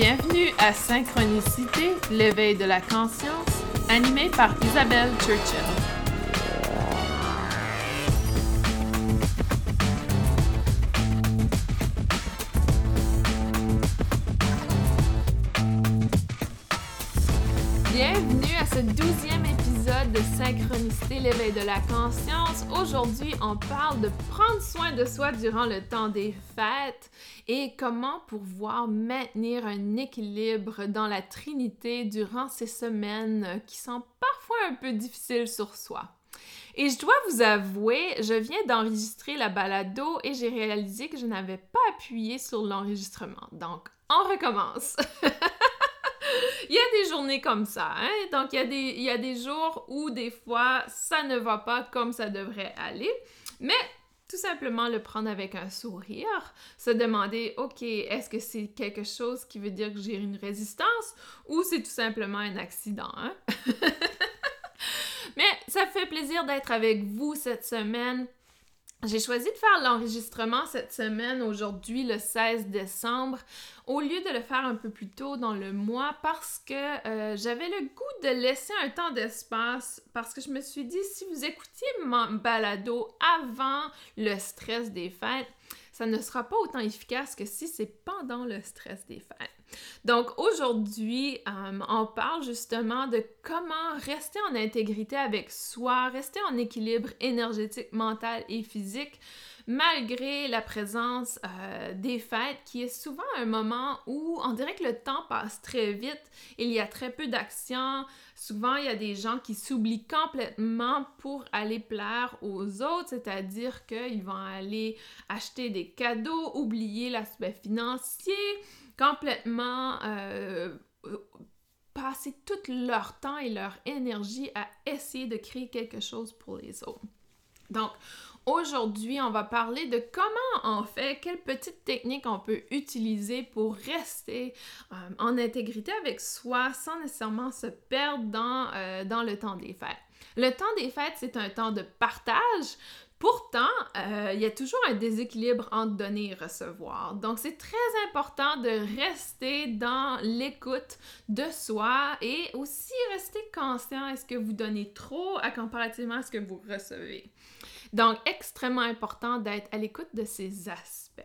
Bienvenue à Synchronicité, l'éveil de la conscience, animé par Isabelle Churchill. Bienvenue à ce douzième épisode de L'éveil de la conscience. Aujourd'hui, on parle de prendre soin de soi durant le temps des fêtes et comment pouvoir maintenir un équilibre dans la Trinité durant ces semaines qui sont parfois un peu difficiles sur soi. Et je dois vous avouer, je viens d'enregistrer la balado et j'ai réalisé que je n'avais pas appuyé sur l'enregistrement. Donc, on recommence. il y a des journées comme ça, hein? Donc, il y, a des, il y a des jours où des fois, ça ne va pas comme ça devrait aller. Mais tout simplement le prendre avec un sourire, se demander, OK, est-ce que c'est quelque chose qui veut dire que j'ai une résistance ou c'est tout simplement un accident, hein? Mais ça fait plaisir d'être avec vous cette semaine. J'ai choisi de faire l'enregistrement cette semaine, aujourd'hui, le 16 décembre, au lieu de le faire un peu plus tôt dans le mois parce que euh, j'avais le goût de laisser un temps d'espace parce que je me suis dit, si vous écoutiez mon balado avant le stress des fêtes, ça ne sera pas autant efficace que si c'est pendant le stress des fêtes. Donc aujourd'hui, euh, on parle justement de comment rester en intégrité avec soi, rester en équilibre énergétique, mental et physique malgré la présence euh, des fêtes, qui est souvent un moment où on dirait que le temps passe très vite, il y a très peu d'action, souvent il y a des gens qui s'oublient complètement pour aller plaire aux autres, c'est-à-dire qu'ils vont aller acheter des cadeaux, oublier l'aspect financier, complètement... Euh, passer tout leur temps et leur énergie à essayer de créer quelque chose pour les autres. Donc, Aujourd'hui, on va parler de comment on fait, quelles petites techniques on peut utiliser pour rester euh, en intégrité avec soi sans nécessairement se perdre dans, euh, dans le temps des fêtes. Le temps des fêtes, c'est un temps de partage, Pourtant, euh, il y a toujours un déséquilibre entre donner et recevoir. Donc, c'est très important de rester dans l'écoute de soi et aussi rester conscient. Est-ce que vous donnez trop à comparativement à ce que vous recevez? Donc, extrêmement important d'être à l'écoute de ces aspects.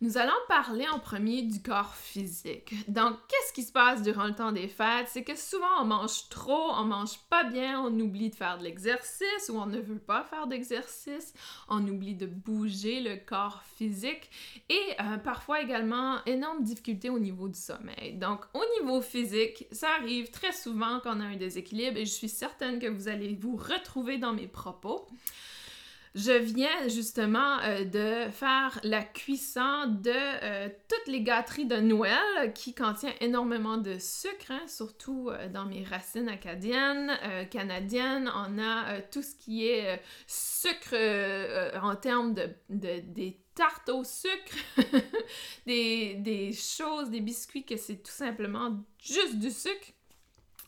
Nous allons parler en premier du corps physique. Donc, qu'est-ce qui se passe durant le temps des fêtes? C'est que souvent on mange trop, on mange pas bien, on oublie de faire de l'exercice ou on ne veut pas faire d'exercice, on oublie de bouger le corps physique et euh, parfois également énorme difficulté au niveau du sommeil. Donc, au niveau physique, ça arrive très souvent qu'on a un déséquilibre et je suis certaine que vous allez vous retrouver dans mes propos. Je viens justement euh, de faire la cuisson de euh, toutes les gâteries de Noël qui contient énormément de sucre, hein, surtout euh, dans mes racines acadiennes, canadiennes. On a tout ce qui est sucre en termes de, des tartes au sucre, des, des choses, des biscuits que c'est tout simplement juste du sucre.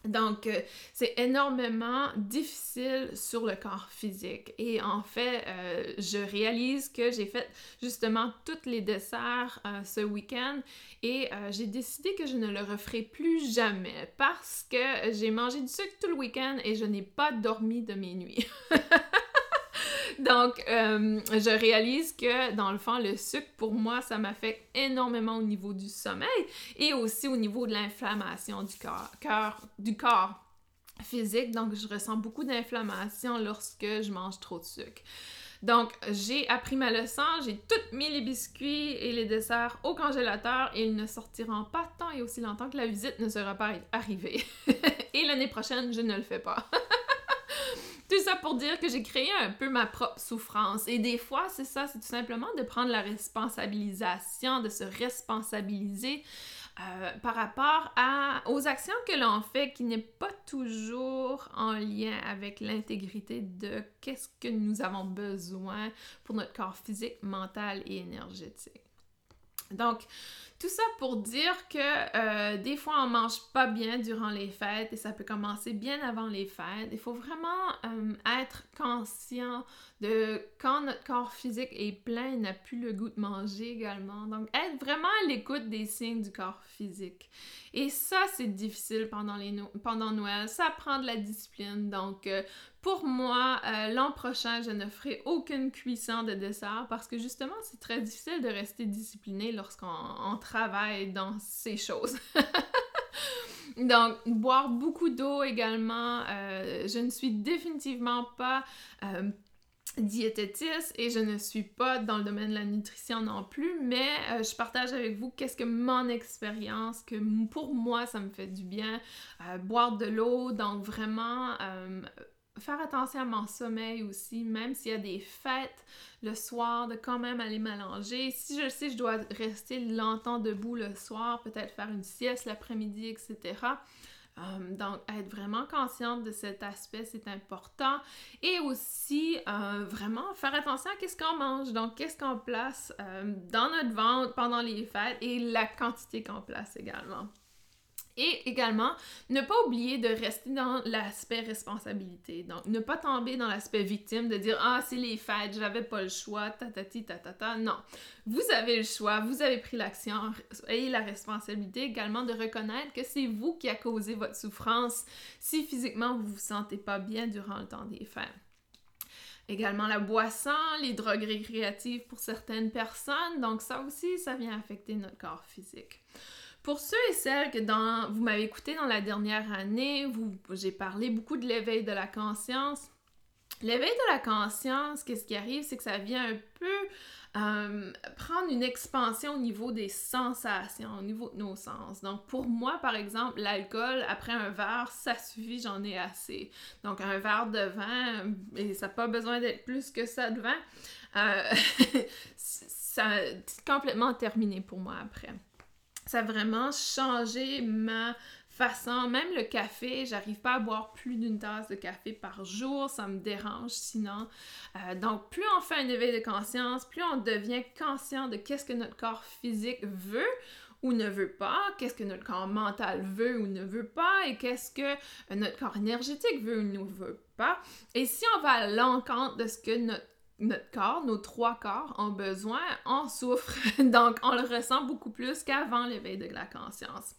Donc, euh, c'est énormément difficile sur le corps physique. Et en fait, euh, je réalise que j'ai fait justement tous les desserts euh, ce week-end et j'ai décidé que je ne le referai plus jamais parce que j'ai mangé du sucre tout le week-end et je n'ai pas dormi de mes nuits. Donc, euh, je réalise que dans le fond, le sucre, pour moi, ça m'affecte énormément au niveau du sommeil et aussi au niveau de l'inflammation du corps, du corps physique. Donc, je ressens beaucoup d'inflammation lorsque je mange trop de sucre. Donc, j'ai appris ma leçon, j'ai tout mis les biscuits et les desserts au congélateur et ils ne sortiront pas tant et aussi longtemps que la visite ne sera pas arrivée. et l'année prochaine, je ne le fais pas. Tout ça pour dire que j'ai créé un peu ma propre souffrance. Et des fois, c'est ça, c'est tout simplement de prendre la responsabilisation, de se responsabiliser euh, par rapport aux actions que l'on fait qui n'est pas toujours en lien avec l'intégrité de qu'est-ce que nous avons besoin pour notre corps physique, mental et énergétique. Donc, tout ça pour dire que euh, des fois on mange pas bien durant les fêtes et ça peut commencer bien avant les fêtes. Il faut vraiment euh, être conscient de quand notre corps physique est plein, il n'a plus le goût de manger également. Donc être vraiment à l'écoute des signes du corps physique. Et ça c'est difficile pendant, les Noël, ça prend de la discipline. Donc euh, pour moi, euh, l'an prochain, je ne ferai aucune cuisson de dessert parce que justement, c'est très difficile de rester discipliné lorsqu'on travaille dans ces choses. Donc, boire beaucoup d'eau également. Euh, je ne suis définitivement pas diététiste et je ne suis pas dans le domaine de la nutrition non plus, mais je partage avec vous qu'est-ce que mon expérience, que pour moi, ça me fait du bien. boire de l'eau, donc vraiment faire attention à mon sommeil aussi, même s'il y a des fêtes le soir, de quand même aller m'allonger. Si je sais je dois rester longtemps debout le soir, peut-être faire une sieste l'après-midi, etc. Euh, donc, être vraiment consciente de cet aspect, c'est important. Et aussi, euh, vraiment faire attention à qu'est-ce qu'on mange. Donc, qu'est-ce qu'on place euh, dans notre ventre pendant les fêtes et la quantité qu'on place également. Et également, ne pas oublier de rester dans l'aspect responsabilité. Donc, ne pas tomber dans l'aspect victime de dire Ah, c'est les fêtes, j'avais pas le choix, tatati, tatata. Non. Vous avez le choix, vous avez pris l'action. Ayez la responsabilité également de reconnaître que c'est vous qui a causé votre souffrance si physiquement vous vous sentez pas bien durant le temps des fêtes. Également la boisson, les drogues récréatives pour certaines personnes. Donc, ça aussi, ça vient affecter notre corps physique. Pour ceux et celles que vous m'avez écouté dans la dernière année, j'ai parlé beaucoup de l'éveil de la conscience. L'éveil de la conscience, qu'est-ce qui arrive, c'est que ça vient un peu euh, prendre une expansion au niveau des sensations, au niveau de nos sens. Donc pour moi, par exemple, l'alcool, après un verre, ça suffit, j'en ai assez. Donc un verre de vin, et ça n'a pas besoin d'être plus que ça de vin, euh, c'est complètement terminé pour moi après ça a vraiment changé ma façon. Même le café, j'arrive pas à boire plus d'une tasse de café par jour, ça me dérange sinon. Euh, donc, plus on fait un éveil de conscience, plus on devient conscient de qu'est-ce que notre corps physique veut ou ne veut pas, qu'est-ce que notre corps mental veut ou ne veut pas, et qu'est-ce que notre corps énergétique veut ou ne veut pas. Et si on va à l'encontre de ce que notre notre corps, nos trois corps ont besoin, on souffre. Donc, on le ressent beaucoup plus qu'avant l'éveil de la conscience.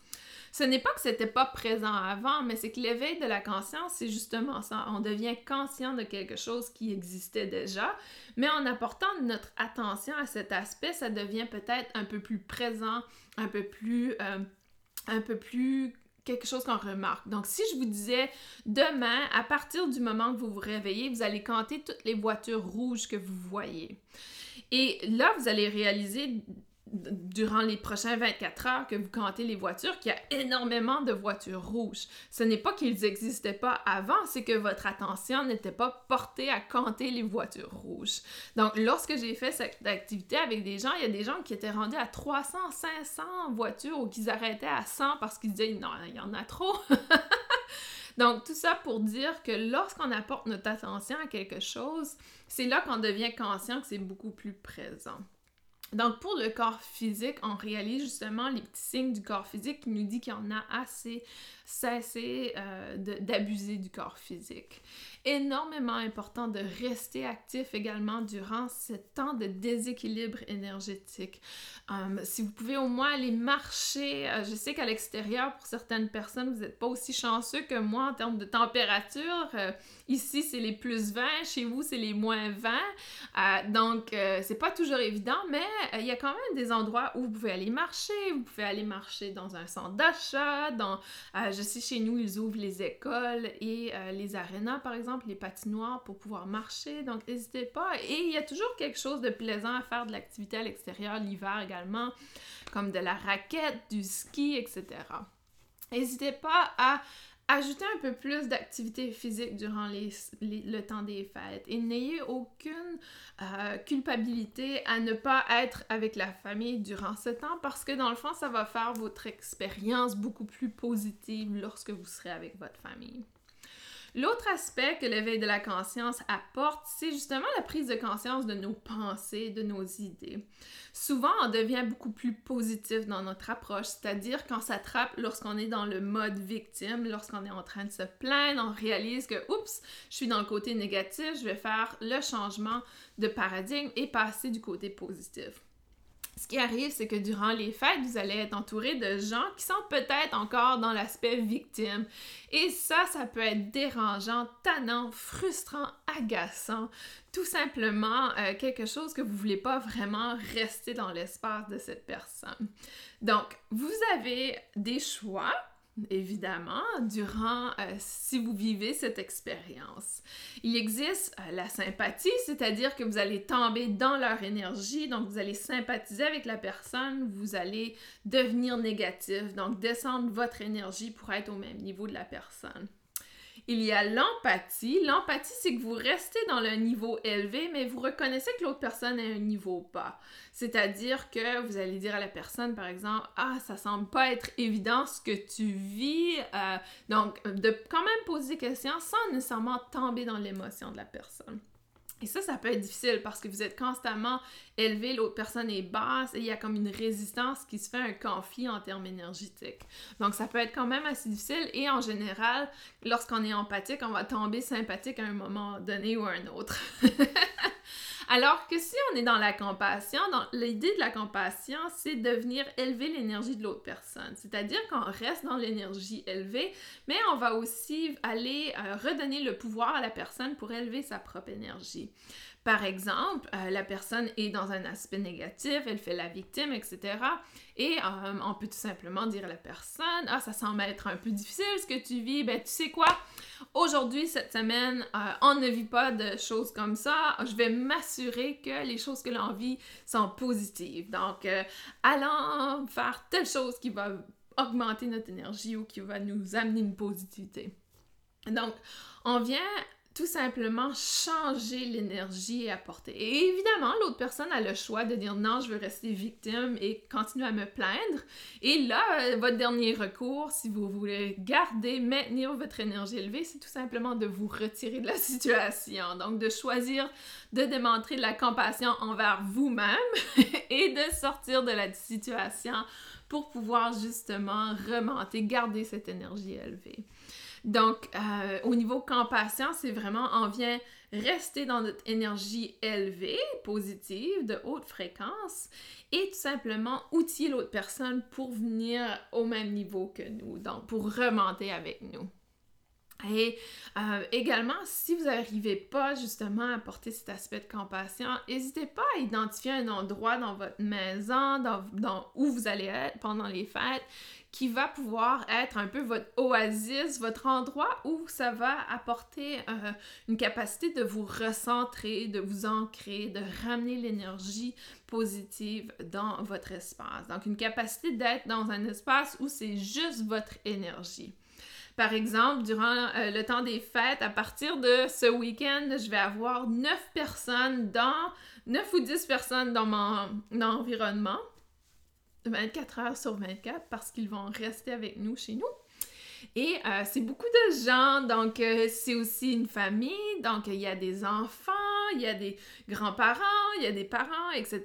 Ce n'est pas que c'était pas présent avant, mais c'est que l'éveil de la conscience, c'est justement ça. On devient conscient de quelque chose qui existait déjà, mais en apportant notre attention à cet aspect, ça devient peut-être un peu plus présent, un peu plus, euh, un peu plus quelque chose qu'on remarque. Donc, si je vous disais demain, à partir du moment que vous vous réveillez, vous allez compter toutes les voitures rouges que vous voyez. Et là, vous allez réaliser durant les prochains 24 heures que vous comptez les voitures, qu'il y a énormément de voitures rouges. Ce n'est pas qu'ils n'existaient pas avant, c'est que votre attention n'était pas portée à compter les voitures rouges. Donc, lorsque j'ai fait cette activité avec des gens, il y a des gens qui étaient rendus à 300, 500 voitures ou qui arrêtaient à 100 parce qu'ils disaient non, il y en a trop. Donc, tout ça pour dire que lorsqu'on apporte notre attention à quelque chose, c'est là qu'on devient conscient que c'est beaucoup plus présent. Donc, pour le corps physique, on réalise justement les petits signes du corps physique qui nous dit qu'il en a assez cesser euh, d'abuser du corps physique. Énormément important de rester actif également durant ce temps de déséquilibre énergétique. Euh, si vous pouvez au moins aller marcher, euh, je sais qu'à l'extérieur, pour certaines personnes, vous n'êtes pas aussi chanceux que moi en termes de température. Ici, c'est les plus 20, chez vous, c'est les moins 20. donc, c'est pas toujours évident, mais il y a quand même des endroits où vous pouvez aller marcher. Vous pouvez aller marcher dans un centre d'achat, dans je sais, chez nous, ils ouvrent les écoles et euh, les arénas, par exemple, les patinoires pour pouvoir marcher. Donc, n'hésitez pas. Et il y a toujours quelque chose de plaisant à faire de l'activité à l'extérieur l'hiver également, comme de la raquette, du ski, etc. N'hésitez pas à Ajoutez un peu plus d'activité physique durant le temps des fêtes et n'ayez aucune euh, culpabilité à ne pas être avec la famille durant ce temps parce que dans le fond, ça va faire votre expérience beaucoup plus positive lorsque vous serez avec votre famille. L'autre aspect que l'éveil de la conscience apporte, c'est justement la prise de conscience de nos pensées, de nos idées. Souvent, on devient beaucoup plus positif dans notre approche, c'est-à-dire ça s'attrape lorsqu'on est dans le mode victime, lorsqu'on est en train de se plaindre, on réalise que, oups, je suis dans le côté négatif, je vais faire le changement de paradigme et passer du côté positif ce qui arrive, c'est que durant les fêtes, vous allez être entouré de gens qui sont peut-être encore dans l'aspect victime. Et ça, ça peut être dérangeant, tannant, frustrant, agaçant, tout simplement euh, quelque chose que vous voulez pas vraiment rester dans l'espace de cette personne. Donc, vous avez des choix évidemment, durant, euh, si vous vivez cette expérience. Il existe euh, la sympathie, c'est-à-dire que vous allez tomber dans leur énergie, donc vous allez sympathiser avec la personne, vous allez devenir négatif, donc descendre votre énergie pour être au même niveau de la personne. Il y a l'empathie. L'empathie, c'est que vous restez dans le niveau élevé, mais vous reconnaissez que l'autre personne est un niveau bas. C'est-à-dire que vous allez dire à la personne, par exemple, Ah, ça semble pas être évident ce que tu vis. Euh, donc, de quand même poser des questions sans nécessairement tomber dans l'émotion de la personne. Et ça, ça peut être difficile parce que vous êtes constamment élevé, l'autre personne est basse et il y a comme une résistance qui se fait un conflit en termes énergétiques. Donc, ça peut être quand même assez difficile et en général, lorsqu'on est empathique, on va tomber sympathique à un moment donné ou à un autre. Alors que si on est dans la compassion, l'idée de la compassion, c'est de venir élever l'énergie de l'autre personne. C'est-à-dire qu'on reste dans l'énergie élevée, mais on va aussi aller euh, redonner le pouvoir à la personne pour élever sa propre énergie. Par exemple, euh, la personne est dans un aspect négatif, elle fait la victime, etc. Et euh, on peut tout simplement dire à la personne, ah, ça semble être un peu difficile ce que tu vis, ben tu sais quoi, aujourd'hui, cette semaine, euh, on ne vit pas de choses comme ça, je vais m'assurer que les choses que l'on vit sont positives. Donc, allons faire telle chose qui va augmenter notre énergie ou qui va nous amener une positivité. Donc, on vient tout simplement changer l'énergie et apporter. Et évidemment, l'autre personne a le choix de dire non, je veux rester victime et continuer à me plaindre. Et là, euh, votre dernier recours, si vous voulez garder, maintenir votre énergie élevée, c'est tout simplement de vous retirer de la situation. Donc, de choisir de démontrer de la compassion envers vous-même et de sortir de la situation pour pouvoir justement remonter, garder cette énergie élevée. Donc, euh, au niveau compassion, c'est vraiment, on vient rester dans notre énergie élevée, positive, de haute fréquence, et tout simplement outiller l'autre personne pour venir au même niveau que nous, donc pour remonter avec nous. Et euh, également, si vous n'arrivez pas justement à porter cet aspect de compassion, n'hésitez pas à identifier un endroit dans votre maison, dans, où vous allez être pendant les fêtes, qui va pouvoir être un peu votre oasis, votre endroit où ça va apporter euh, une capacité de vous recentrer, de vous ancrer, de ramener l'énergie positive dans votre espace. Donc, une capacité d'être dans un espace où c'est juste votre énergie. Par exemple, durant euh, le temps des fêtes, à partir de ce week-end, je vais avoir 9 personnes dans 9 ou 10 personnes dans mon environnement 24 heures sur 24 parce qu'ils vont rester avec nous chez nous. Et euh, c'est beaucoup de gens, donc euh, c'est aussi une famille, donc il y a des enfants, il y a des grands-parents, il y a des parents, etc.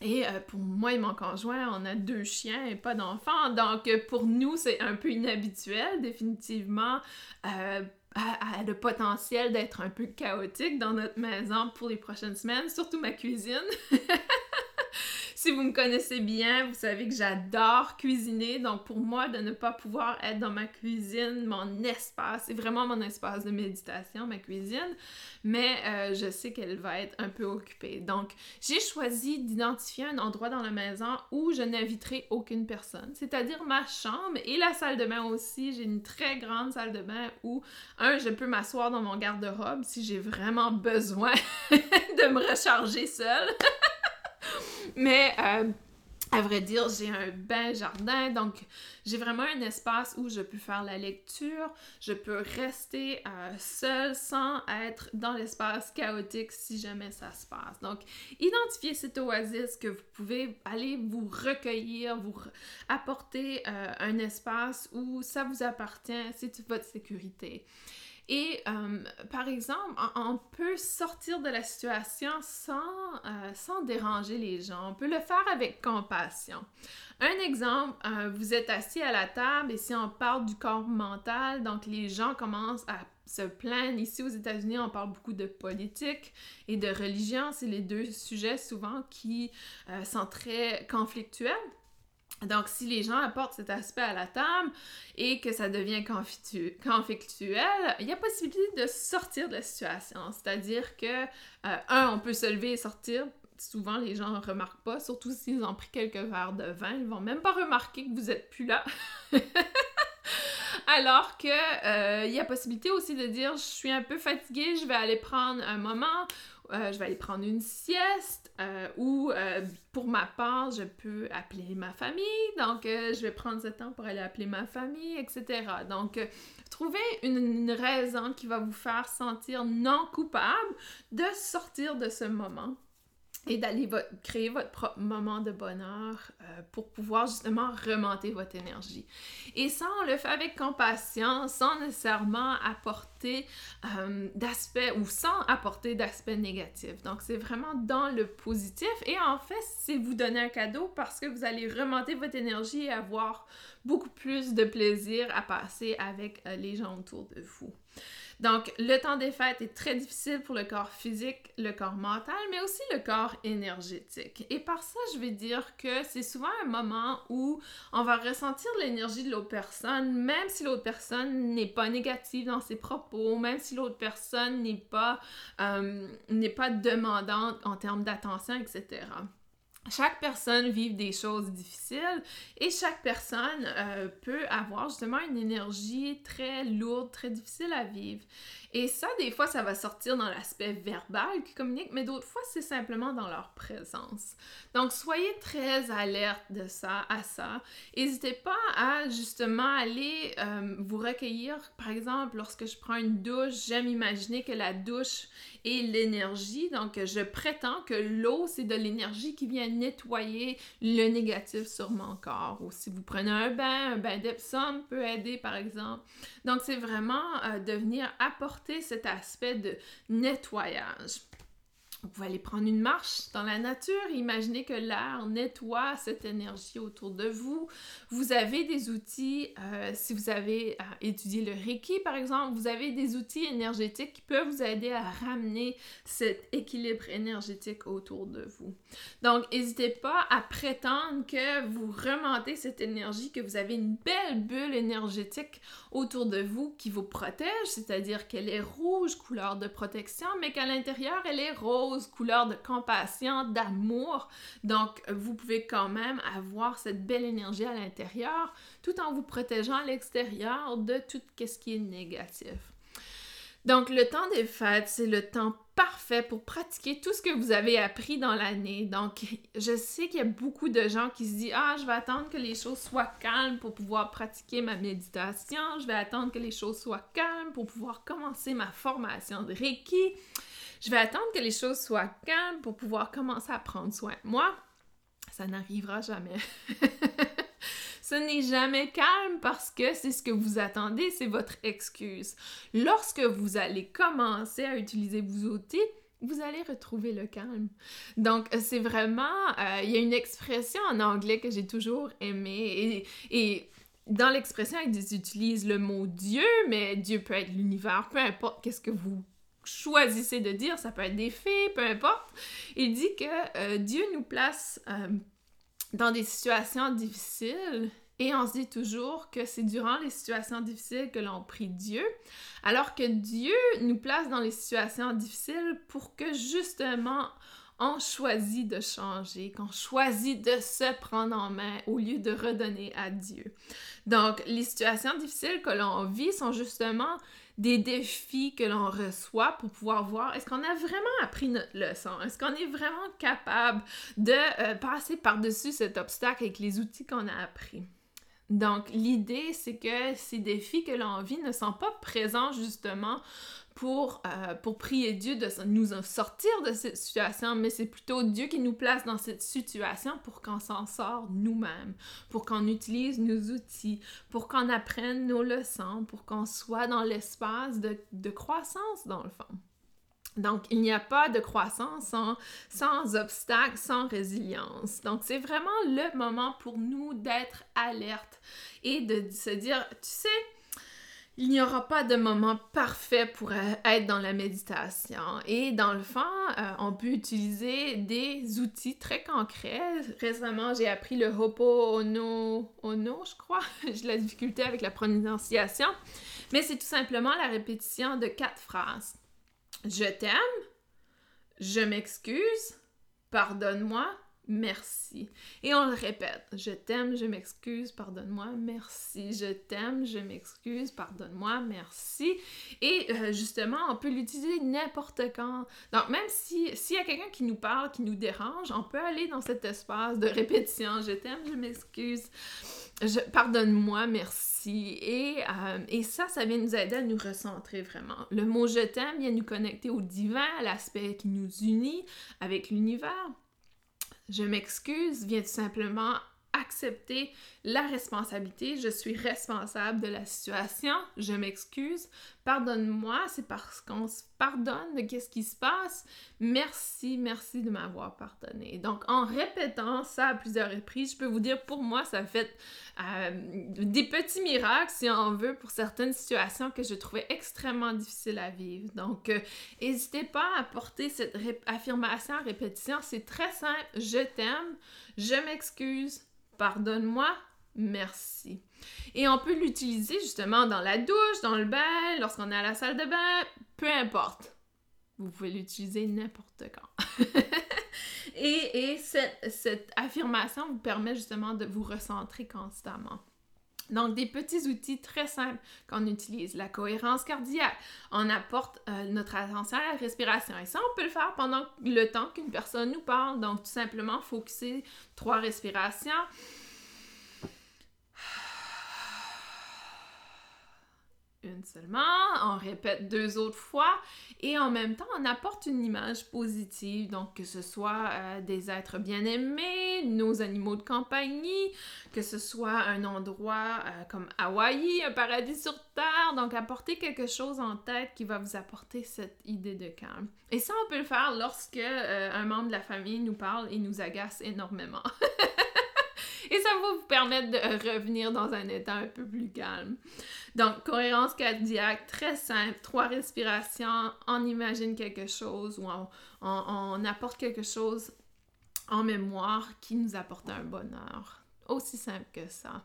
Et euh, pour moi et mon conjoint, on a deux chiens et pas d'enfants, donc pour nous, c'est un peu inhabituel, définitivement. a le potentiel d'être un peu chaotique dans notre maison pour les prochaines semaines, surtout ma cuisine. si vous me connaissez bien, vous savez que j'adore cuisiner. Donc, pour moi, de ne pas pouvoir être dans ma cuisine, mon espace, c'est vraiment mon espace de méditation, ma cuisine. Mais euh, je sais qu'elle va être un peu occupée. Donc, j'ai choisi d'identifier un endroit dans la maison où je n'inviterai aucune personne, c'est-à-dire ma chambre et la salle de bain aussi. J'ai une très grande salle de bain où, un, je peux m'asseoir dans mon garde-robe si j'ai vraiment besoin de me recharger seule. Mais euh, à vrai dire, j'ai un bel jardin, donc j'ai vraiment un espace où je peux faire la lecture, je peux rester euh, seule sans être dans l'espace chaotique si jamais ça se passe. Donc, identifiez cette oasis que vous pouvez aller vous recueillir, vous apporter euh, un espace où ça vous appartient, c'est votre sécurité. Et euh, par exemple, on, peut sortir de la situation sans, euh, sans déranger les gens. On peut le faire avec compassion. Un exemple, euh, vous êtes assis à la table et si on parle du corps mental, donc les gens commencent à se plaindre. Ici aux États-Unis, on parle beaucoup de politique et de religion. C'est les deux sujets souvent qui sont très conflictuels. Donc, si les gens apportent cet aspect à la table et que ça devient conflictuel, il y a possibilité de sortir de la situation. C'est-à-dire que, euh, un, on peut se lever et sortir. Souvent, les gens ne remarquent pas, surtout s'ils ont pris quelques verres de vin. Ils vont même pas remarquer que vous n'êtes plus là. Alors que euh, il y a possibilité aussi de dire je suis un peu fatiguée, je vais aller prendre un moment euh, je vais aller prendre une sieste euh, ou pour ma part, je peux appeler ma famille. Donc, je vais prendre ce temps pour aller appeler ma famille, etc. Donc, trouvez une, raison qui va vous faire sentir non coupable de sortir de ce moment et d'aller créer votre propre moment de bonheur euh, pour pouvoir justement remonter votre énergie. Et ça, on le fait avec compassion, sans nécessairement apporter euh, d'aspects ou sans apporter d'aspects négatifs. Donc, c'est vraiment dans le positif. Et en fait, c'est vous donner un cadeau parce que vous allez remonter votre énergie et avoir beaucoup plus de plaisir à passer avec euh, les gens autour de vous. Donc, le temps des fêtes est très difficile pour le corps physique, le corps mental, mais aussi le corps énergétique. Et par ça, je vais dire que c'est souvent un moment où on va ressentir l'énergie de l'autre personne, même si l'autre personne n'est pas négative dans ses propos, même si l'autre personne n'est pas, euh, n'est pas demandante en termes d'attention, etc chaque personne vit des choses difficiles et chaque personne euh, peut avoir justement une énergie très lourde, très difficile à vivre. Et ça, des fois, ça va sortir dans l'aspect verbal qui communique, mais d'autres fois, c'est simplement dans leur présence. Donc, soyez très alerte de ça, à ça. N'hésitez pas à justement aller euh, vous recueillir. Par exemple, lorsque je prends une douche, j'aime imaginer que la douche est l'énergie. Donc, je prétends que l'eau, c'est de l'énergie qui vient nettoyer le négatif sur mon corps. Ou si vous prenez un bain, un bain d'Epsom peut aider, par exemple. Donc, c'est vraiment euh, de venir apporter cet aspect de nettoyage. Vous pouvez aller prendre une marche dans la nature. Imaginez que l'air nettoie cette énergie autour de vous. Vous avez des outils, euh, si vous avez euh, étudié le Reiki par exemple, vous avez des outils énergétiques qui peuvent vous aider à ramener cet équilibre énergétique autour de vous. Donc, n'hésitez pas à prétendre que vous remontez cette énergie, que vous avez une belle bulle énergétique autour de vous qui vous protège, c'est-à-dire qu'elle est rouge, couleur de protection, mais qu'à l'intérieur, elle est rose couleur de compassion, d'amour. Donc, vous pouvez quand même avoir cette belle énergie à l'intérieur tout en vous protégeant à l'extérieur de tout ce qui est négatif. Donc, le temps des fêtes, c'est le temps parfait pour pratiquer tout ce que vous avez appris dans l'année. Donc, je sais qu'il y a beaucoup de gens qui se disent Ah, je vais attendre que les choses soient calmes pour pouvoir pratiquer ma méditation. Je vais attendre que les choses soient calmes pour pouvoir commencer ma formation de Reiki je vais attendre que les choses soient calmes pour pouvoir commencer à prendre soin moi. Ça n'arrivera jamais. Ce n'est jamais calme parce que c'est ce que vous attendez, c'est votre excuse. Lorsque vous allez commencer à utiliser vos outils, vous allez retrouver le calme. Donc, c'est vraiment, euh, il y a une expression en anglais que j'ai toujours aimée et, et dans l'expression, ils utilisent le mot Dieu, mais Dieu peut être l'univers, peu importe qu'est-ce que vous choisissez de dire, ça peut être des faits, peu importe. Il dit que euh, Dieu nous place euh, dans des situations difficiles et on se dit toujours que c'est durant les situations difficiles que l'on prie Dieu, alors que Dieu nous place dans les situations difficiles pour que justement on choisit de changer, qu'on choisit de se prendre en main au lieu de redonner à Dieu. Donc, les situations difficiles que l'on vit sont justement des défis que l'on reçoit pour pouvoir voir est-ce qu'on a vraiment appris notre leçon, est-ce qu'on est vraiment capable de euh, passer par-dessus cet obstacle avec les outils qu'on a appris? Donc, l'idée, c'est que ces défis que l'on vit ne sont pas présents justement pour, euh, pour prier Dieu de nous sortir de cette situation, mais c'est plutôt Dieu qui nous place dans cette situation pour qu'on s'en sorte nous-mêmes, pour qu'on utilise nos outils, pour qu'on apprenne nos leçons, pour qu'on soit dans l'espace de, de croissance dans le fond. Donc, il n'y a pas de croissance sans, sans obstacle, sans résilience. Donc, c'est vraiment le moment pour nous d'être alerte et de se dire, tu sais, il n'y aura pas de moment parfait pour être dans la méditation. Et dans le fond, euh, on peut utiliser des outils très concrets. Récemment, j'ai appris le Ho'oponopono, je crois. j'ai la difficulté avec la prononciation. Mais c'est tout simplement la répétition de quatre phrases. Je t'aime, je m'excuse, pardonne-moi, merci. Et on le répète. Je t'aime, je m'excuse, pardonne-moi, merci. Je t'aime, je m'excuse, pardonne-moi, merci. Et euh, justement, on peut l'utiliser n'importe quand. Donc, même si s'il y a quelqu'un qui nous parle, qui nous dérange, on peut aller dans cet espace de répétition. Je t'aime, je m'excuse. Je, pardonne-moi, merci. Et, euh, et ça, ça vient nous aider à nous recentrer vraiment. Le mot je t'aime vient nous connecter au divin, à l'aspect qui nous unit avec l'univers. Je m'excuse vient tout simplement accepter la responsabilité? Je suis responsable de la situation. Je m'excuse. Pardonne-moi. C'est parce qu'on se pardonne de qu'est-ce qui se passe. Merci, merci de m'avoir pardonné. Donc, en répétant ça à plusieurs reprises, je peux vous dire, pour moi, ça fait euh, des petits miracles, si on veut, pour certaines situations que je trouvais extrêmement difficiles à vivre. Donc, euh, n'hésitez pas à porter cette affirmation en répétition. C'est très simple. Je t'aime. Je m'excuse pardonne-moi, merci. Et on peut l'utiliser justement dans la douche, dans le bain, lorsqu'on est à la salle de bain, peu importe. Vous pouvez l'utiliser n'importe quand. et, et cette, cette affirmation vous permet justement de vous recentrer constamment. Donc, des petits outils très simples qu'on utilise. La cohérence cardiaque. On apporte euh, notre attention à la respiration. Et ça, on peut le faire pendant le temps qu'une personne nous parle. Donc, tout simplement, focuser trois respirations. Une seulement, on répète deux autres fois et en même temps on apporte une image positive, donc que ce soit euh, des êtres bien-aimés, nos animaux de compagnie, que ce soit un endroit euh, comme Hawaï, un paradis sur Terre, donc apporter quelque chose en tête qui va vous apporter cette idée de calme. Et ça on peut le faire lorsque euh, un membre de la famille nous parle et nous agace énormément. et ça va vous permettre de revenir dans un état un peu plus calme. Donc, cohérence cardiaque, très simple, trois respirations, on imagine quelque chose ou on apporte quelque chose en mémoire qui nous apporte un bonheur. Aussi simple que ça.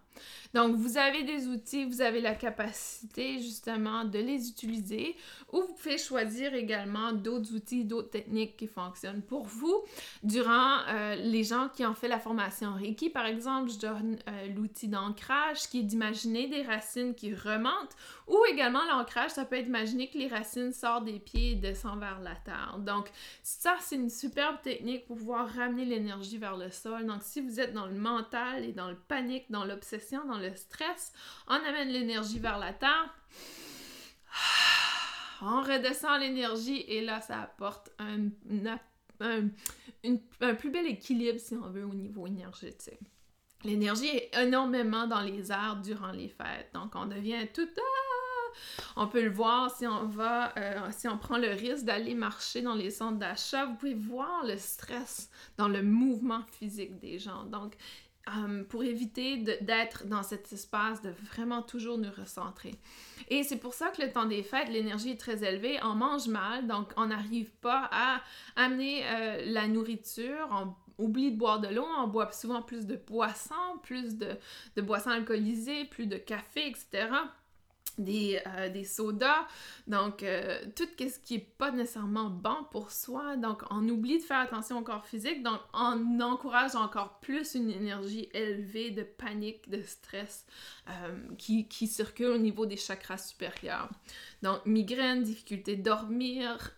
Donc, vous avez des outils, vous avez la capacité justement de les utiliser ou vous pouvez choisir également d'autres outils, d'autres techniques qui fonctionnent pour vous. Durant euh, les gens qui ont fait la formation Reiki, par exemple, je donne euh, l'outil d'ancrage qui est d'imaginer des racines qui remontent ou également l'ancrage, ça peut être imaginer que les racines sortent des pieds et descendent vers la terre. Donc, ça, c'est une superbe technique pour pouvoir ramener l'énergie vers le sol. Donc, si vous êtes dans le mental et dans le panique, dans l'obsession, dans le stress, on amène l'énergie vers la terre. On redescend l'énergie et là, ça apporte un, plus bel équilibre, si on veut, au niveau énergétique. L'énergie est énormément dans les airs durant les fêtes. Donc, on devient tout... Ah! On peut le voir si on va, euh, si on prend le risque d'aller marcher dans les centres d'achat, vous pouvez voir le stress dans le mouvement physique des gens. Donc, euh, pour éviter d'être dans cet espace, de vraiment toujours nous recentrer. Et c'est pour ça que le temps des fêtes, l'énergie est très élevée, on mange mal, donc on n'arrive pas à amener euh, la nourriture, on oublie de boire de l'eau, on boit souvent plus de boissons, plus de boissons alcoolisées, plus de café, etc. des, euh, des sodas, donc euh, tout ce qui est pas nécessairement bon pour soi. Donc on oublie de faire attention au corps physique, donc on encourage encore plus une énergie élevée de panique, de stress euh, qui, qui, circule au niveau des chakras supérieurs. Donc migraine, difficulté de dormir,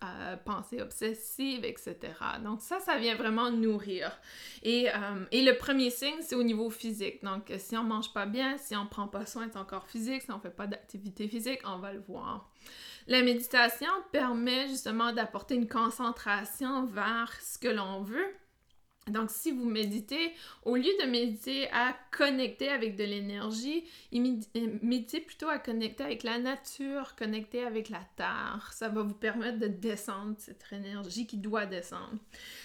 pensée obsessive, etc. Donc ça, ça vient vraiment nourrir. Et, et le premier signe, c'est au niveau physique. Donc si on mange pas bien, si on prend pas soin de son corps physique, si on fait pas d'activité physique, on va le voir. La méditation permet justement d'apporter une concentration vers ce que l'on veut donc, si vous méditez, au lieu de méditer à connecter avec de l'énergie, méditez plutôt à connecter avec la nature, connecter avec la terre. Ça va vous permettre de descendre cette énergie qui doit descendre.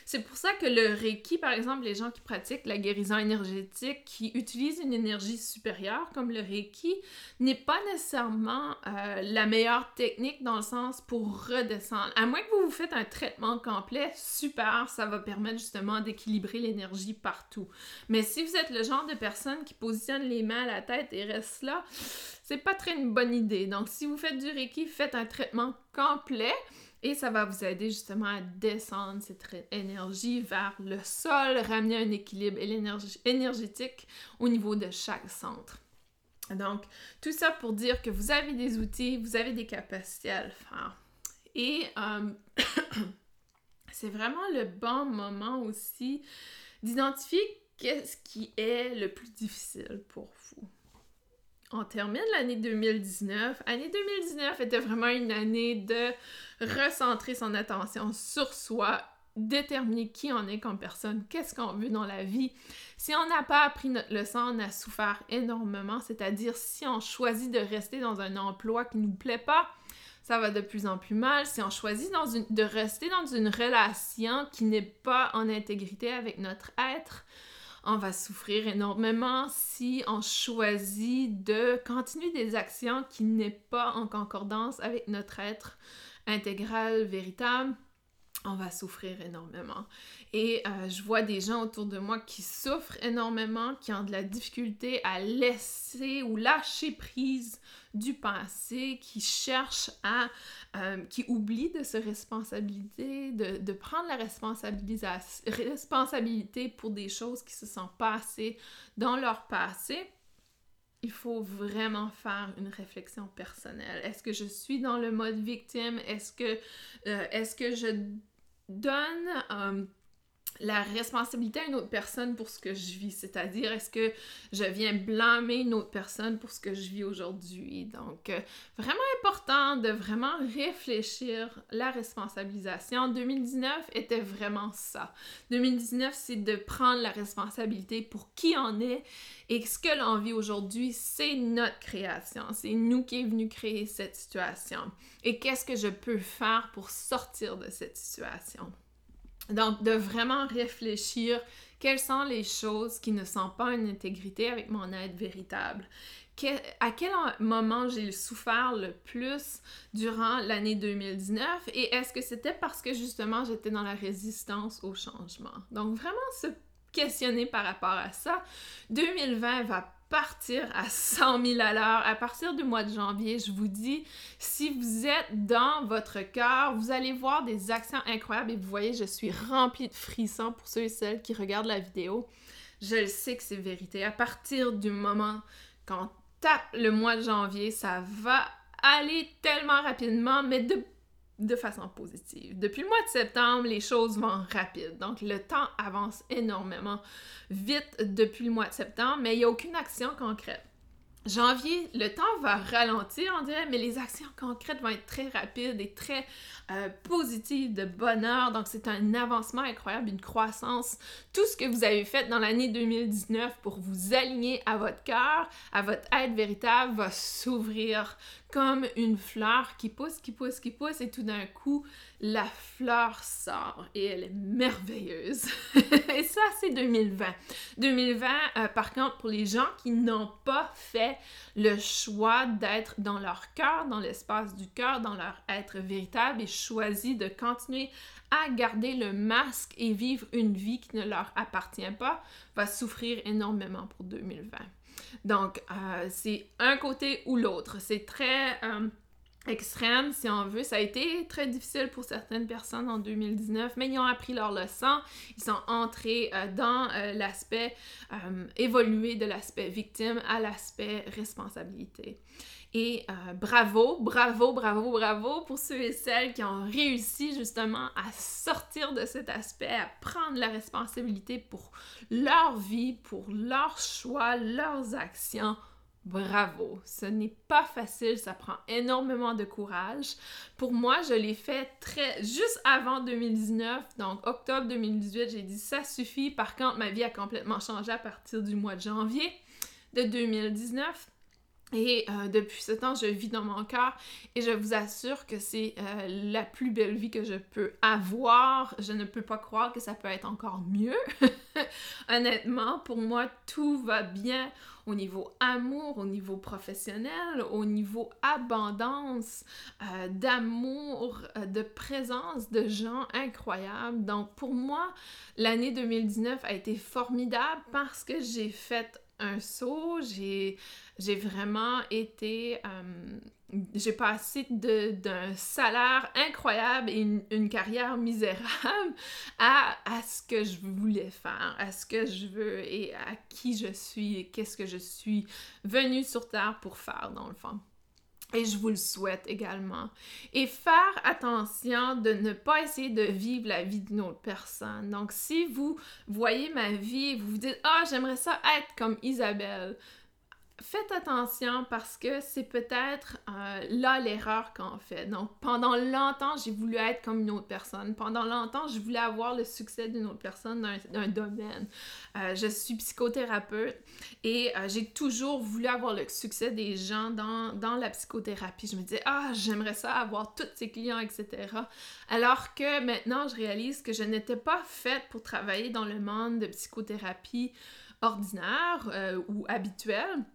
C'est pour ça que le Reiki, par exemple, les gens qui pratiquent la guérison énergétique, qui utilisent une énergie supérieure comme le Reiki, n'est pas nécessairement euh, la meilleure technique dans le sens pour redescendre. À moins que vous vous faites un traitement complet, super, ça va permettre justement d'équilibrer l'énergie partout. Mais si vous êtes le genre de personne qui positionne les mains à la tête et reste là, c'est pas très une bonne idée. Donc, si vous faites du Reiki, faites un traitement complet et ça va vous aider justement à descendre cette énergie vers le sol, ramener un équilibre énergétique au niveau de chaque centre. Donc, tout ça pour dire que vous avez des outils, vous avez des capacités à le faire. Et euh, c'est vraiment le bon moment aussi d'identifier qu'est-ce qui est le plus difficile pour vous. On termine l'année 2019. L'année 2019 était vraiment une année de recentrer son attention sur soi, déterminer qui on est comme personne, qu'est-ce qu'on veut dans la vie. Si on n'a pas appris notre leçon, on a souffert énormément, c'est-à-dire si on choisit de rester dans un emploi qui ne nous plaît pas, ça va de plus en plus mal. Si on choisit de rester dans une relation qui n'est pas en intégrité avec notre être, on va souffrir énormément si on choisit de continuer des actions qui n'est pas en concordance avec notre être intégral, véritable on va souffrir énormément. Et euh, je vois des gens autour de moi qui souffrent énormément, qui ont de la difficulté à laisser ou lâcher prise du passé, qui cherchent à, euh, qui oublient de se responsabiliser, de, prendre la responsabilité pour des choses qui se sont passées dans leur passé il faut vraiment faire une réflexion personnelle. Est-ce que je suis dans le mode victime? Est-ce que, euh, est-ce que je donne euh, la responsabilité à une autre personne pour ce que je vis. C'est-à-dire, est-ce que je viens blâmer une autre personne pour ce que je vis aujourd'hui? Donc, euh, vraiment important de vraiment réfléchir la responsabilisation. 2019 était vraiment ça. 2019, c'est de prendre la responsabilité pour qui on est et ce que l'on vit aujourd'hui, c'est notre création. C'est nous qui est venu créer cette situation. Et qu'est-ce que je peux faire pour sortir de cette situation? Donc, de vraiment réfléchir quelles sont les choses qui ne sont pas en intégrité avec mon être véritable. à quel moment j'ai souffert le plus durant l'année 2019 et est-ce que c'était parce que justement j'étais dans la résistance au changement? Donc, vraiment se questionner par rapport à ça. 2020 va partir à 100 000 à l'heure. À partir du mois de janvier, je vous dis, si vous êtes dans votre cœur, vous allez voir des actions incroyables et vous voyez, je suis remplie de frissons pour ceux et celles qui regardent la vidéo. Je le sais que c'est vérité. À partir du moment qu'on tape le mois de janvier, ça va aller tellement rapidement, mais de de façon positive. Depuis le mois de septembre, les choses vont rapide. Donc, le temps avance énormément vite depuis le mois de septembre, mais il n'y a aucune action concrète. Janvier, le temps va ralentir, on dirait, mais les actions concrètes vont être très rapides et très euh, positives, de bonheur. Donc, c'est un avancement incroyable, une croissance. Tout ce que vous avez fait dans l'année 2019 pour vous aligner à votre cœur, à votre être véritable, va s'ouvrir comme une fleur qui pousse, qui pousse, qui pousse, et tout d'un coup, la fleur sort et elle est merveilleuse. et ça, c'est 2020. 2020, euh, par contre, pour les gens qui n'ont pas fait le choix d'être dans leur cœur, dans l'espace du cœur, dans leur être véritable et choisi de continuer à garder le masque et vivre une vie qui ne leur appartient pas va souffrir énormément pour 2020. Donc, euh, c'est un côté ou l'autre. C'est très euh, extrême, si on veut. Ça a été très difficile pour certaines personnes en 2019, mais ils ont appris leur leçon. Ils sont entrés euh, dans l'aspect évolué de l'aspect victime à l'aspect responsabilité. Et euh, bravo, bravo, bravo, bravo pour ceux et celles qui ont réussi justement à sortir de cet aspect, à prendre la responsabilité pour leur vie, pour leurs choix, leurs actions. Bravo, ce n'est pas facile, ça prend énormément de courage. Pour moi, je l'ai fait très juste avant 2019, donc octobre 2018, j'ai dit ça suffit. Par contre, ma vie a complètement changé à partir du mois de janvier de 2019. Et euh, depuis ce temps, je vis dans mon cœur et je vous assure que c'est euh, la plus belle vie que je peux avoir. Je ne peux pas croire que ça peut être encore mieux. Honnêtement, pour moi, tout va bien au niveau amour, au niveau professionnel, au niveau abondance, euh, d'amour, de présence de gens incroyables. Donc pour moi, l'année 2019 a été formidable parce que j'ai fait un saut, j'ai vraiment été. Euh, j'ai passé d'un salaire incroyable et une, carrière misérable à, à, ce que je voulais faire, à ce que je veux et à qui je suis et qu'est-ce que je suis venue sur Terre pour faire, dans le fond. Et je vous le souhaite également. Et faire attention de ne pas essayer de vivre la vie d'une autre personne. Donc, si vous voyez ma vie vous vous dites Ah, j'aimerais ça être comme Isabelle, faites attention parce que c'est peut-être euh, là l'erreur qu'on fait. Donc, pendant longtemps, j'ai voulu être comme une autre personne. Pendant longtemps, je voulais avoir le succès d'une autre personne dans un domaine. Euh, je suis psychothérapeute et euh, j'ai toujours voulu avoir le succès des gens dans, dans la psychothérapie. Je me disais, ah, j'aimerais ça avoir tous ces clients, etc. Alors que maintenant, je réalise que je n'étais pas faite pour travailler dans le monde de psychothérapie ordinaire ou habituel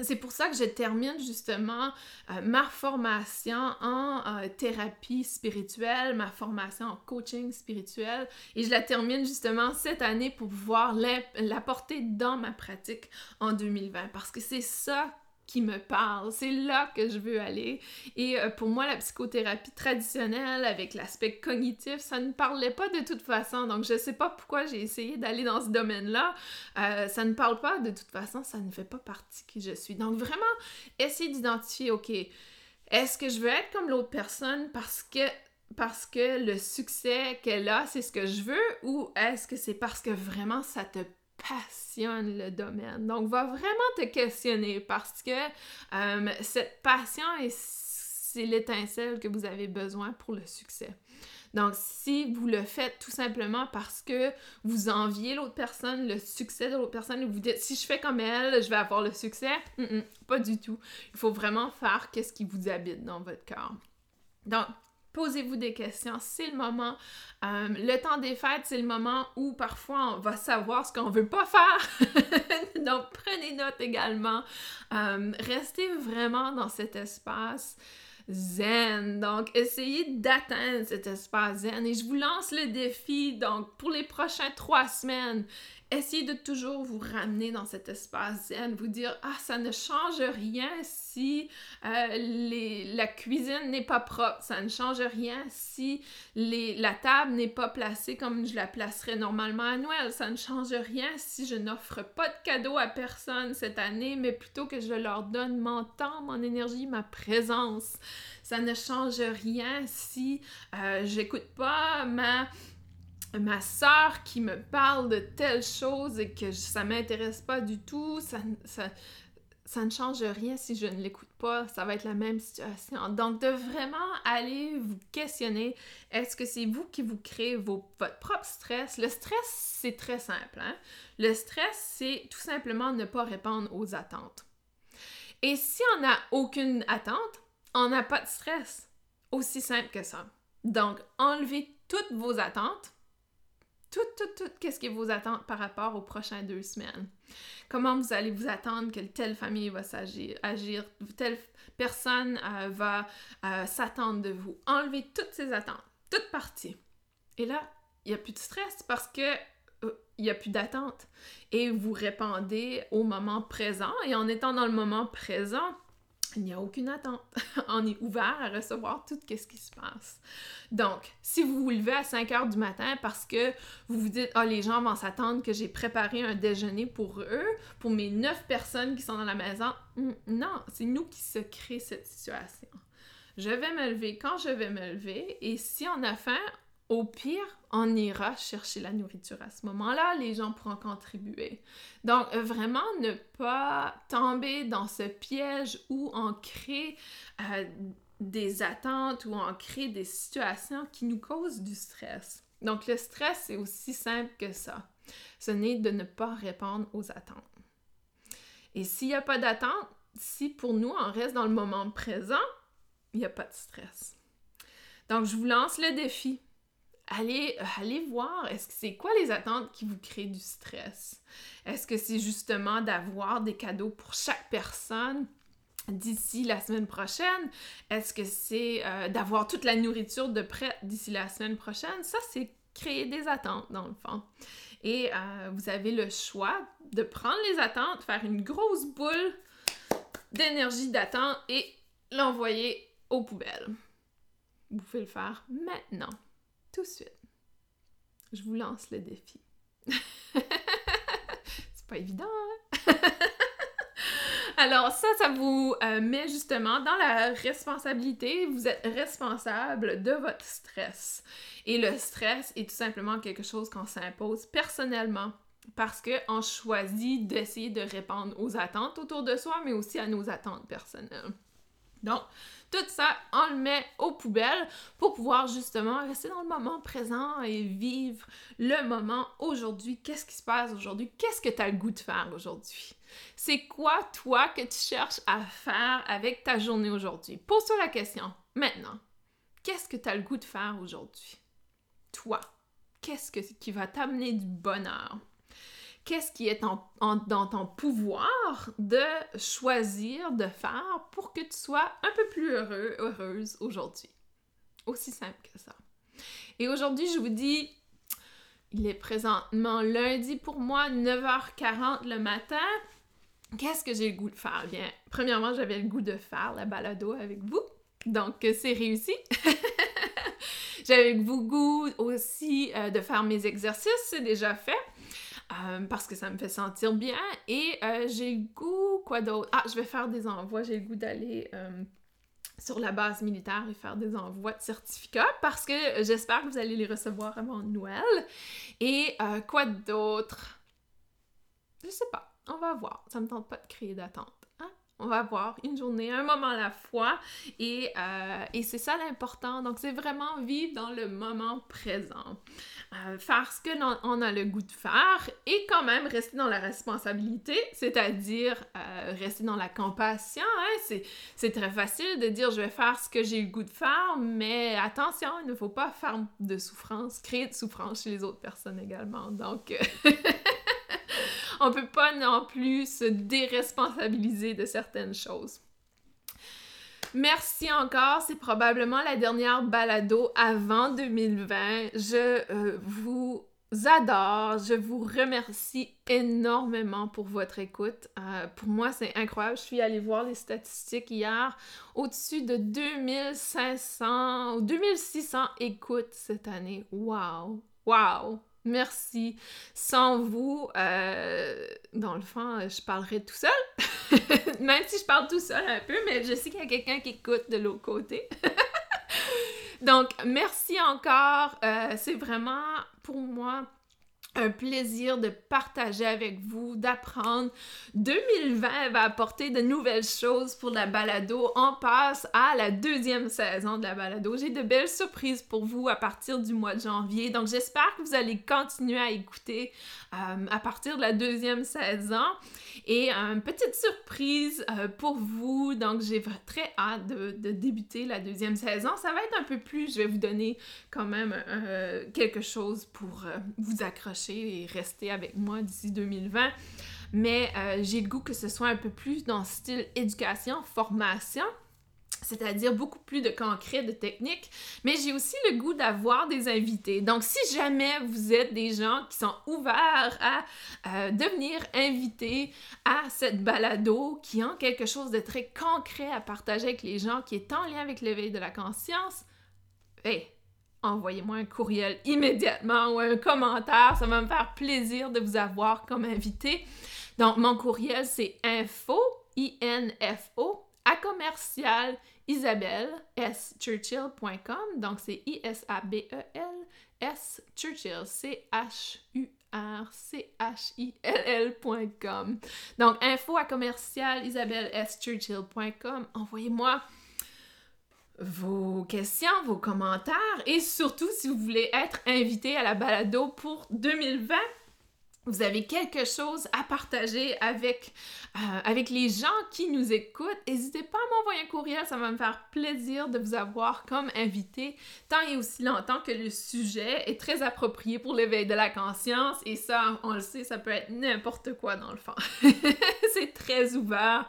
c'est pour ça que je termine justement euh, ma formation en euh, thérapie spirituelle, ma formation en coaching spirituel, et je la termine justement cette année pour pouvoir l'apporter dans ma pratique en 2020, parce que c'est ça qui me parle. C'est là que je veux aller. Et euh, pour moi, la psychothérapie traditionnelle avec l'aspect cognitif, ça ne parlait pas de toute façon. Donc, je sais pas pourquoi j'ai essayé d'aller dans ce domaine-là. Euh, ça ne parle pas de toute façon, ça ne fait pas partie qui je suis. Donc, vraiment, essayer d'identifier, OK, est-ce que je veux être comme l'autre personne parce que parce que le succès qu'elle a, c'est ce que je veux, ou est-ce que c'est parce que vraiment ça te passionne le domaine. Donc, va vraiment te questionner parce que euh, cette passion, c'est l'étincelle que vous avez besoin pour le succès. Donc, si vous le faites tout simplement parce que vous enviez l'autre personne, le succès de l'autre personne, et vous dites si je fais comme elle, je vais avoir le succès, pas du tout. Il faut vraiment faire qu'est-ce qui vous habite dans votre cœur. Donc, Posez-vous des questions, c'est le moment. Euh, le temps des fêtes, c'est le moment où parfois on va savoir ce qu'on veut pas faire. Donc prenez note également. Euh, restez vraiment dans cet espace zen. Donc, essayez d'atteindre cet espace zen. Et je vous lance le défi, donc, pour les prochains trois semaines, essayez de toujours vous ramener dans cet espace zen, vous dire ah ça ne change rien si euh, la cuisine n'est pas propre, ça ne change rien si la table n'est pas placée comme je la placerais normalement à Noël, ça ne change rien si je n'offre pas de cadeau à personne cette année, mais plutôt que je leur donne mon temps, mon énergie, ma présence. Ça ne change rien si euh, j'écoute pas ma ma soeur qui me parle de telle chose et que ça m'intéresse pas du tout, ça, ne change rien si je ne l'écoute pas, ça va être la même situation. Donc, de vraiment aller vous questionner, est-ce que c'est vous qui vous créez votre propre stress? Le stress, c'est très simple. Hein? Le stress, c'est tout simplement ne pas répondre aux attentes. Et si on n'a aucune attente, on n'a pas de stress. Aussi simple que ça. Donc, enlevez toutes vos attentes tout, tout, tout, qu'est-ce qui vous attend par rapport aux prochaines deux semaines? Comment vous allez vous attendre que telle famille va s'agir, agir, telle personne euh, va euh, s'attendre de vous? Enlevez toutes ces attentes, toutes parties. Et là, il n'y a plus de stress parce que euh, il n'y a plus d'attente. Et vous répondez au moment présent. Et en étant dans le moment présent, il n'y a aucune attente. On est ouvert à recevoir tout ce qui se passe. Donc, si vous vous levez à 5 heures du matin parce que vous vous dites, ah, les gens vont s'attendre que j'ai préparé un déjeuner pour eux, pour mes 9 personnes qui sont dans la maison, hmm, non, c'est nous qui se créons cette situation. Je vais me lever quand je vais me lever et si on a faim, au pire, on ira chercher la nourriture à ce moment-là, les gens pourront contribuer. Donc, vraiment, ne pas tomber dans ce piège où on crée euh, des attentes, où on crée des situations qui nous causent du stress. Donc, le stress, c'est aussi simple que ça. Ce n'est de ne pas répondre aux attentes. Et s'il n'y a pas d'attente, si pour nous, on reste dans le moment présent, il n'y a pas de stress. Donc, je vous lance le défi allez, euh, allez voir, est-ce que c'est quoi les attentes qui vous créent du stress? Est-ce que c'est justement d'avoir des cadeaux pour chaque personne d'ici la semaine prochaine? Est-ce que c'est euh, d'avoir toute la nourriture de près d'ici la semaine prochaine? Ça, c'est créer des attentes, dans le fond. Et euh, vous avez le choix de prendre les attentes, faire une grosse boule d'énergie d'attente et l'envoyer aux poubelles. Vous pouvez le faire maintenant tout de suite. Je vous lance le défi. c'est pas évident, hein? Alors ça, ça vous euh, met justement dans la responsabilité. Vous êtes responsable de votre stress. Et le stress est tout simplement quelque chose qu'on s'impose personnellement parce qu'on choisit d'essayer de répondre aux attentes autour de soi, mais aussi à nos attentes personnelles. Donc, tout ça, on le met aux poubelles pour pouvoir justement rester dans le moment présent et vivre le moment aujourd'hui. Qu'est-ce qui se passe aujourd'hui? Qu'est-ce que tu as le goût de faire aujourd'hui? C'est quoi, toi, que tu cherches à faire avec ta journée aujourd'hui? Pose-toi la question maintenant. Qu'est-ce que tu as le goût de faire aujourd'hui? Toi, qu'est-ce qui va t'amener du bonheur? Qu'est-ce qui est dans ton pouvoir de choisir de faire pour que tu sois un peu plus heureux, heureuse aujourd'hui? Aussi simple que ça. Et aujourd'hui, je vous dis, il est présentement lundi pour moi, 9h40 le matin. Qu'est-ce que j'ai le goût de faire? Bien, premièrement, j'avais le goût de faire la balado avec vous. Donc, c'est réussi. j'avais le goût aussi euh, de faire mes exercices, c'est déjà fait. Euh, parce que ça me fait sentir bien. Et euh, j'ai le goût, quoi d'autre? Ah, je vais faire des envois, j'ai le goût d'aller euh, sur la base militaire et faire des envois de certificats parce que j'espère que vous allez les recevoir avant Noël. Et quoi d'autre? Je sais pas, on va voir. Ça me tente pas de créer d'attente. On va voir une journée, un moment à la fois. Et, et c'est ça l'important. Donc, c'est vraiment vivre dans le moment présent. Euh, faire ce que l'on a le goût de faire et quand même rester dans la responsabilité, c'est-à-dire euh, rester dans la compassion. Hein? C'est très facile de dire je vais faire ce que j'ai le goût de faire, mais attention, il ne faut pas faire de souffrance, créer de souffrance chez les autres personnes également. Donc, euh, on ne peut pas non plus se déresponsabiliser de certaines choses. Merci encore. C'est probablement la dernière balado avant 2020. Je euh, vous adore. Je vous remercie énormément pour votre écoute. Euh, pour moi, c'est incroyable. Je suis allée voir les statistiques hier. Au-dessus de 2500 ou 2600 écoutes cette année. Wow! Wow! Merci. Sans vous, euh, dans le fond, je parlerai tout seul. Même si je parle tout seul un peu, mais je sais qu'il y a quelqu'un qui écoute de l'autre côté. Donc, merci encore. Euh, c'est vraiment pour moi un plaisir de partager avec vous, d'apprendre. 2020 va apporter de nouvelles choses pour la balado. On passe à la deuxième saison de la balado. J'ai de belles surprises pour vous à partir du mois de janvier. Donc j'espère que vous allez continuer à écouter euh, à partir de la deuxième saison. Et une petite surprise euh, pour vous. Donc j'ai très hâte de, débuter la deuxième saison. Ça va être un peu plus, je vais vous donner quand même euh, quelque chose pour vous accrocher et rester avec moi d'ici 2020. Mais euh, j'ai le goût que ce soit un peu plus dans le style éducation, formation. c'est-à-dire beaucoup plus de concret, de technique, mais j'ai aussi le goût d'avoir des invités. Donc, si jamais vous êtes des gens qui sont ouverts à euh, devenir invités à cette balado, qui ont quelque chose de très concret à partager avec les gens, qui est en lien avec l'éveil de la conscience, hey, envoyez-moi un courriel immédiatement ou un commentaire, ça va me faire plaisir de vous avoir comme invité. Donc, mon courriel, c'est info, I-N-F-O, à commercial Isabelle S. Donc, c'est I-S-A-B-E-L S. Churchill, C-H-U-R-C-H-I-L-L.com. Donc, info à commercial Isabelle S. Churchill.com. Envoyez-moi vos questions, vos commentaires et surtout si vous voulez être invité à la balado pour 2020 vous avez quelque chose à partager avec, euh, avec les gens qui nous écoutent, n'hésitez pas à m'envoyer un courriel, ça va me faire plaisir de vous avoir comme invité, tant et aussi longtemps que le sujet est très approprié pour l'éveil de la conscience, et ça, on le sait, ça peut être n'importe quoi dans le fond. C'est très ouvert.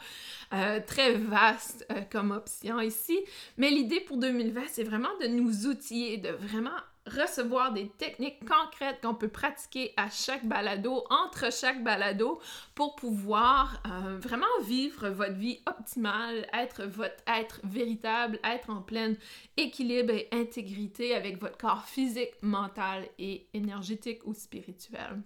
Euh, très vaste euh, comme option ici. Mais l'idée pour 2020, c'est vraiment de nous outiller, de vraiment recevoir des techniques concrètes qu'on peut pratiquer à chaque balado, entre chaque balado, pour pouvoir euh, vraiment vivre votre vie optimale, être votre être véritable, être en plein équilibre et intégrité avec votre corps physique, mental et énergétique ou spirituel.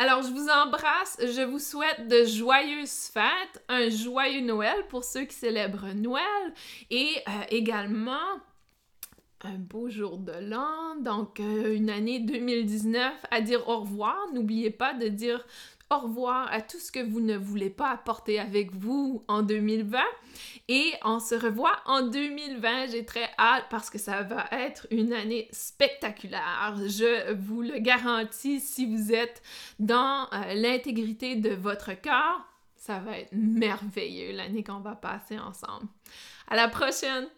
Alors, je vous embrasse, je vous souhaite de joyeuses fêtes, un joyeux Noël pour ceux qui célèbrent Noël et euh, également un beau jour de l'an, donc euh, une année 2019 à dire au revoir. N'oubliez pas de dire au revoir à tout ce que vous ne voulez pas apporter avec vous en 2020. Et on se revoit en 2020. J'ai très hâte parce que ça va être une année spectaculaire. Je vous le garantis si vous êtes dans euh, l'intégrité de votre corps. Ça va être merveilleux l'année qu'on va passer ensemble. À la prochaine!